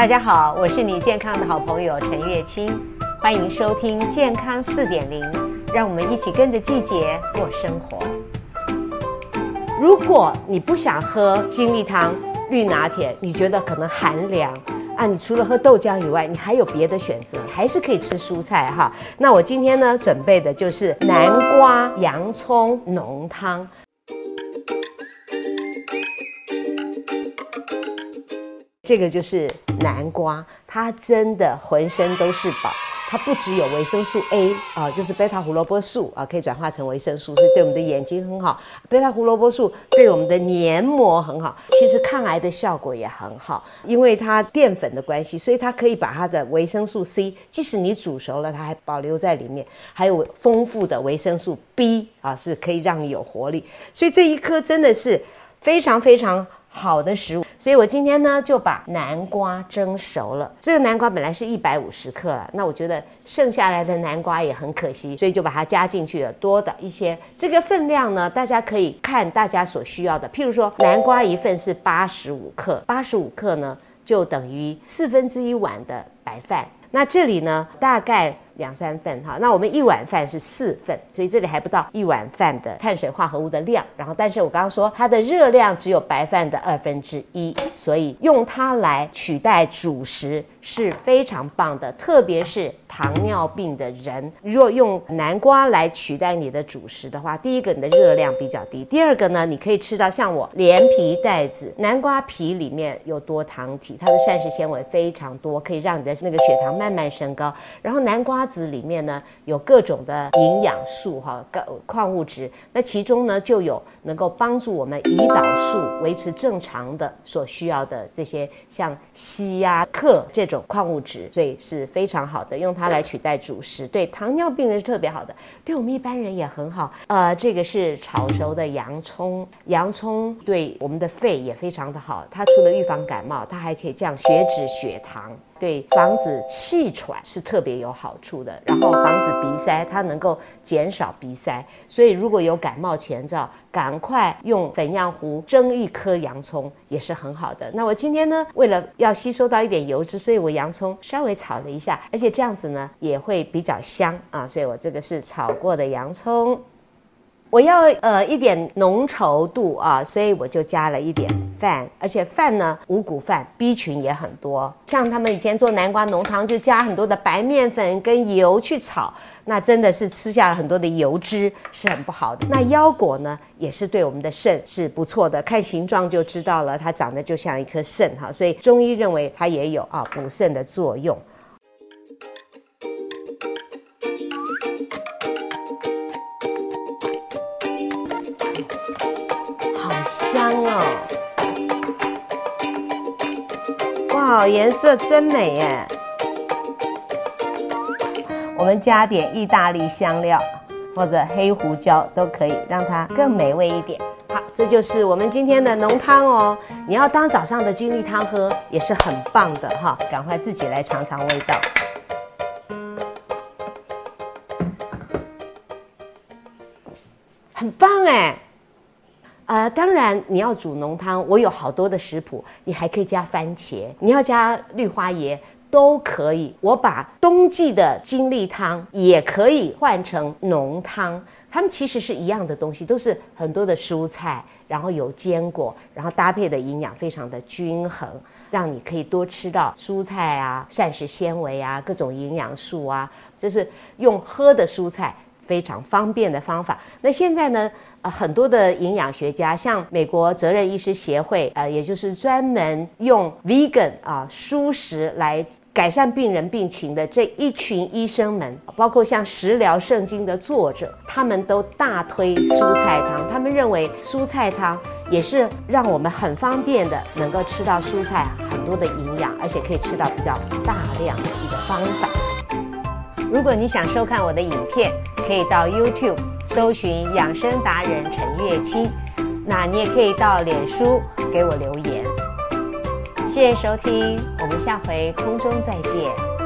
大家好，我是你健康的好朋友陈月清，欢迎收听健康四点零，让我们一起跟着季节过生活。如果你不想喝精力汤、绿拿铁，你觉得可能寒凉啊，你除了喝豆浆以外，你还有别的选择，还是可以吃蔬菜哈。那我今天呢，准备的就是南瓜洋葱浓汤。这个就是南瓜，它真的浑身都是宝。它不只有维生素 A 啊，就是贝塔胡萝卜素啊，可以转化成维生素，所以对我们的眼睛很好。贝塔胡萝卜素对我们的黏膜很好，其实抗癌的效果也很好，因为它淀粉的关系，所以它可以把它的维生素 C，即使你煮熟了，它还保留在里面。还有丰富的维生素 B 啊，是可以让你有活力。所以这一颗真的是非常非常好的食物，所以我今天呢就把南瓜蒸熟了。这个南瓜本来是一百五十克，那我觉得剩下来的南瓜也很可惜，所以就把它加进去了，多的一些。这个分量呢，大家可以看大家所需要的。譬如说，南瓜一份是八十五克，八十五克呢就等于四分之一碗的白饭。那这里呢，大概两三份哈。那我们一碗饭是四份，所以这里还不到一碗饭的碳水化合物的量。然后，但是我刚刚说它的热量只有白饭的二分之一，所以用它来取代主食是非常棒的。特别是糖尿病的人，如果用南瓜来取代你的主食的话，第一个你的热量比较低，第二个呢，你可以吃到像我连皮带籽。南瓜皮里面有多糖体，它的膳食纤维非常多，可以让你的那个血糖慢慢升高。然后南瓜子里面呢有各种的营养素哈，高矿物质。那其中呢就有能够帮助我们胰岛素维持正常的所需要的这些像硒呀、氪这种矿物质，所以是非常好的，用它来取代主食。对糖尿病人是特别好的，对我们一般人也很好。呃，这个是炒熟的洋葱，洋葱对我们的肺也非常的好。它除了预防感冒，它还可以降血脂、血糖。对防止气喘是特别有好处的，然后防止鼻塞，它能够减少鼻塞。所以如果有感冒前兆，赶快用粉样壶蒸一颗洋葱也是很好的。那我今天呢，为了要吸收到一点油脂，所以我洋葱稍微炒了一下，而且这样子呢也会比较香啊。所以我这个是炒过的洋葱。我要呃一点浓稠度啊，所以我就加了一点饭，而且饭呢五谷饭 B 群也很多。像他们以前做南瓜浓汤，就加很多的白面粉跟油去炒，那真的是吃下了很多的油脂，是很不好的。那腰果呢，也是对我们的肾是不错的，看形状就知道了，它长得就像一颗肾哈，所以中医认为它也有啊补肾的作用。哇，颜色真美耶！我们加点意大利香料或者黑胡椒都可以，让它更美味一点。好，这就是我们今天的浓汤哦。你要当早上的精力汤喝，也是很棒的哈。赶快自己来尝尝味道，很棒哎！呃，当然你要煮浓汤，我有好多的食谱，你还可以加番茄，你要加绿花椰都可以。我把冬季的精力汤也可以换成浓汤，它们其实是一样的东西，都是很多的蔬菜，然后有坚果，然后搭配的营养非常的均衡，让你可以多吃到蔬菜啊、膳食纤维啊、各种营养素啊，这是用喝的蔬菜非常方便的方法。那现在呢？呃，很多的营养学家，像美国责任医师协会，呃，也就是专门用 vegan 啊、呃、蔬食来改善病人病情的这一群医生们，包括像食疗圣经的作者，他们都大推蔬菜汤。他们认为蔬菜汤也是让我们很方便的，能够吃到蔬菜很多的营养，而且可以吃到比较大量的一个方法。如果你想收看我的影片，可以到 YouTube。搜寻养生达人陈月清，那你也可以到脸书给我留言。谢谢收听，我们下回空中再见。